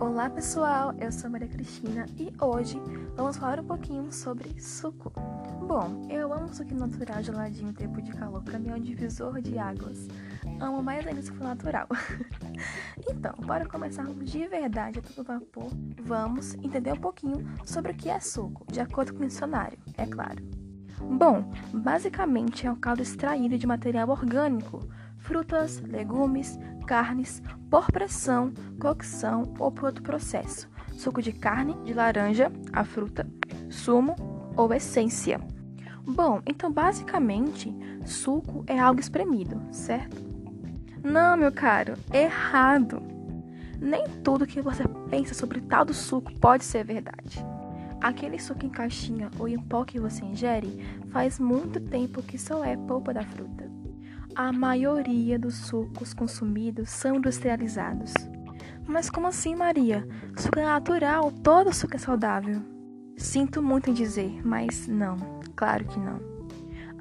Olá pessoal, eu sou Maria Cristina e hoje vamos falar um pouquinho sobre suco. Bom, eu amo suco natural geladinho em tempo de calor, pra mim é um divisor de águas. Amo mais ainda suco natural. então, para começarmos de verdade a todo vapor, vamos entender um pouquinho sobre o que é suco, de acordo com o dicionário, é claro. Bom, basicamente é um caldo extraído de material orgânico, frutas, legumes, carnes, por pressão, cocção ou por outro processo. Suco de carne, de laranja, a fruta, sumo ou essência. Bom, então basicamente, suco é algo espremido, certo? Não, meu caro, errado. Nem tudo que você pensa sobre tal do suco pode ser verdade. Aquele suco em caixinha ou em pó que você ingere faz muito tempo que só é polpa da fruta. A maioria dos sucos consumidos são industrializados. Mas como assim, Maria? Suco é natural, todo suco é saudável. Sinto muito em dizer, mas não, claro que não.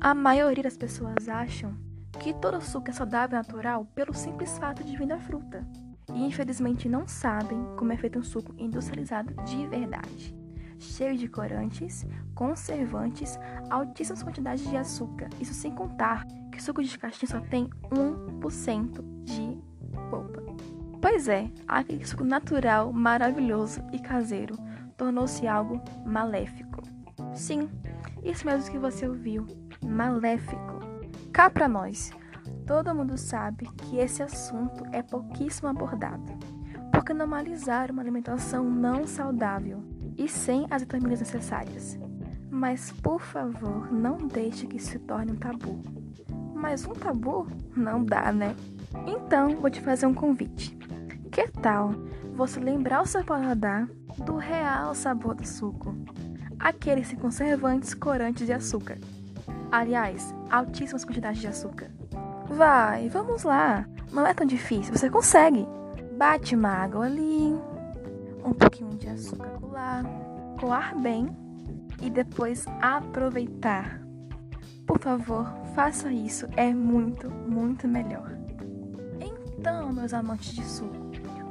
A maioria das pessoas acham que todo suco é saudável e natural pelo simples fato de vir da fruta. E infelizmente não sabem como é feito um suco industrializado de verdade cheio de corantes, conservantes, altíssimas quantidades de açúcar. Isso sem contar que o suco de caixinha só tem 1% de polpa. Pois é, aquele suco natural, maravilhoso e caseiro tornou-se algo maléfico. Sim, isso mesmo que você ouviu, maléfico. Cá para nós, todo mundo sabe que esse assunto é pouquíssimo abordado, porque normalizar uma alimentação não saudável e sem as vitaminas necessárias. Mas, por favor, não deixe que isso se torne um tabu. Mas um tabu não dá, né? Então, vou te fazer um convite. Que tal você lembrar o seu paladar do real sabor do suco? Aqueles sem conservantes, corantes e açúcar. Aliás, altíssimas quantidades de açúcar. Vai, vamos lá. Não é tão difícil, você consegue. Bate uma água ali, um pouquinho de açúcar colar, coar bem e depois aproveitar. Por favor, faça isso, é muito, muito melhor. Então, meus amantes de suco,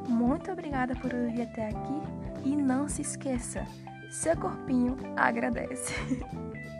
muito obrigada por vir até aqui e não se esqueça, seu corpinho agradece.